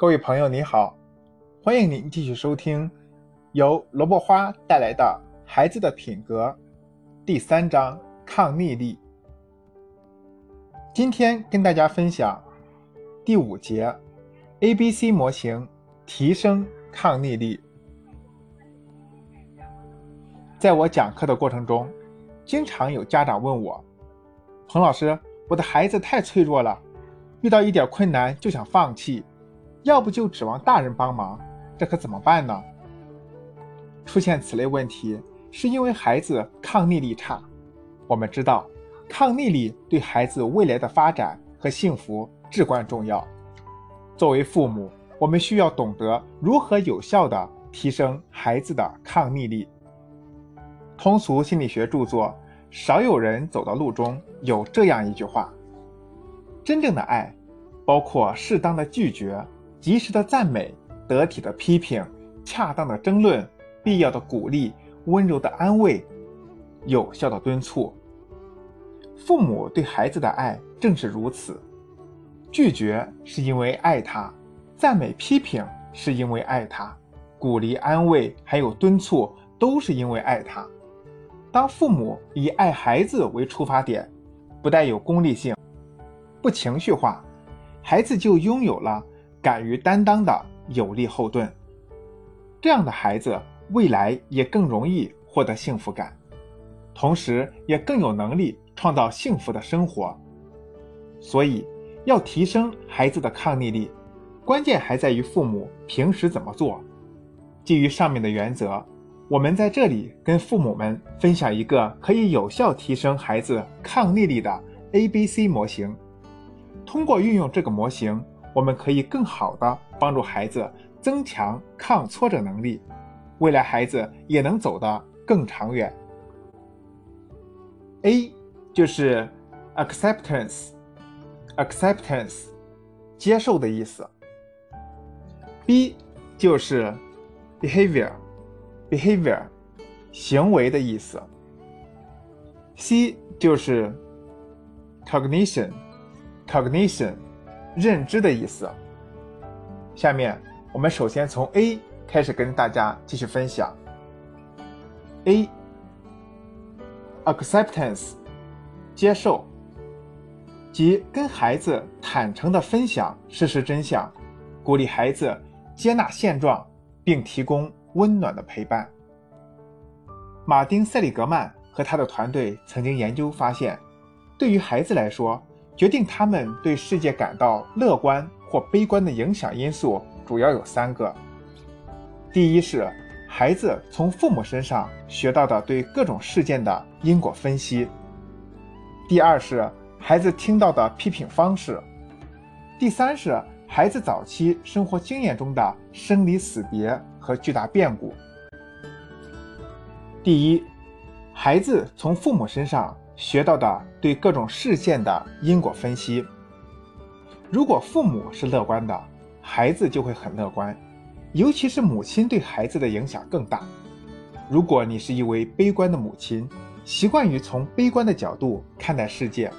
各位朋友，你好，欢迎您继续收听由萝卜花带来的《孩子的品格》第三章抗逆力。今天跟大家分享第五节 A B C 模型提升抗逆力。在我讲课的过程中，经常有家长问我：“彭老师，我的孩子太脆弱了，遇到一点困难就想放弃，要不就指望大人帮忙，这可怎么办呢？”出现此类问题，是因为孩子抗逆力差。我们知道，抗逆力对孩子未来的发展和幸福至关重要。作为父母，我们需要懂得如何有效地提升孩子的抗逆力。通俗心理学著作《少有人走的路》中有这样一句话：“真正的爱，包括适当的拒绝、及时的赞美、得体的批评、恰当的争论、必要的鼓励、温柔的安慰、有效的敦促。”父母对孩子的爱正是如此。拒绝是因为爱他，赞美批评是因为爱他，鼓励安慰还有敦促都是因为爱他。当父母以爱孩子为出发点，不带有功利性，不情绪化，孩子就拥有了敢于担当的有力后盾。这样的孩子未来也更容易获得幸福感，同时也更有能力创造幸福的生活。所以，要提升孩子的抗逆力，关键还在于父母平时怎么做。基于上面的原则。我们在这里跟父母们分享一个可以有效提升孩子抗逆力的 A B C 模型。通过运用这个模型，我们可以更好的帮助孩子增强抗挫折能力，未来孩子也能走得更长远。A 就是 acceptance，acceptance 接受的意思。B 就是 behavior。behavior，行为的意思。C 就是 cognition，cognition，认知的意思。下面我们首先从 A 开始跟大家继续分享。A，acceptance，接受，即跟孩子坦诚的分享事实真相，鼓励孩子接纳现状，并提供。温暖的陪伴。马丁·塞里格曼和他的团队曾经研究发现，对于孩子来说，决定他们对世界感到乐观或悲观的影响因素主要有三个：第一是孩子从父母身上学到的对各种事件的因果分析；第二是孩子听到的批评方式；第三是。孩子早期生活经验中的生离死别和巨大变故。第一，孩子从父母身上学到的对各种事件的因果分析。如果父母是乐观的，孩子就会很乐观，尤其是母亲对孩子的影响更大。如果你是一位悲观的母亲，习惯于从悲观的角度看待世界，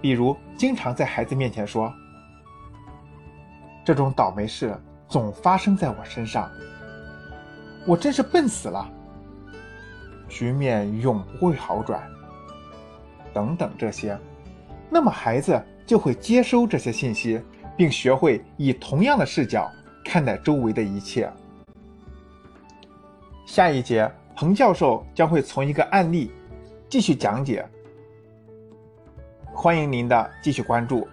比如经常在孩子面前说。这种倒霉事总发生在我身上，我真是笨死了。局面永不会好转。等等这些，那么孩子就会接收这些信息，并学会以同样的视角看待周围的一切。下一节，彭教授将会从一个案例继续讲解，欢迎您的继续关注。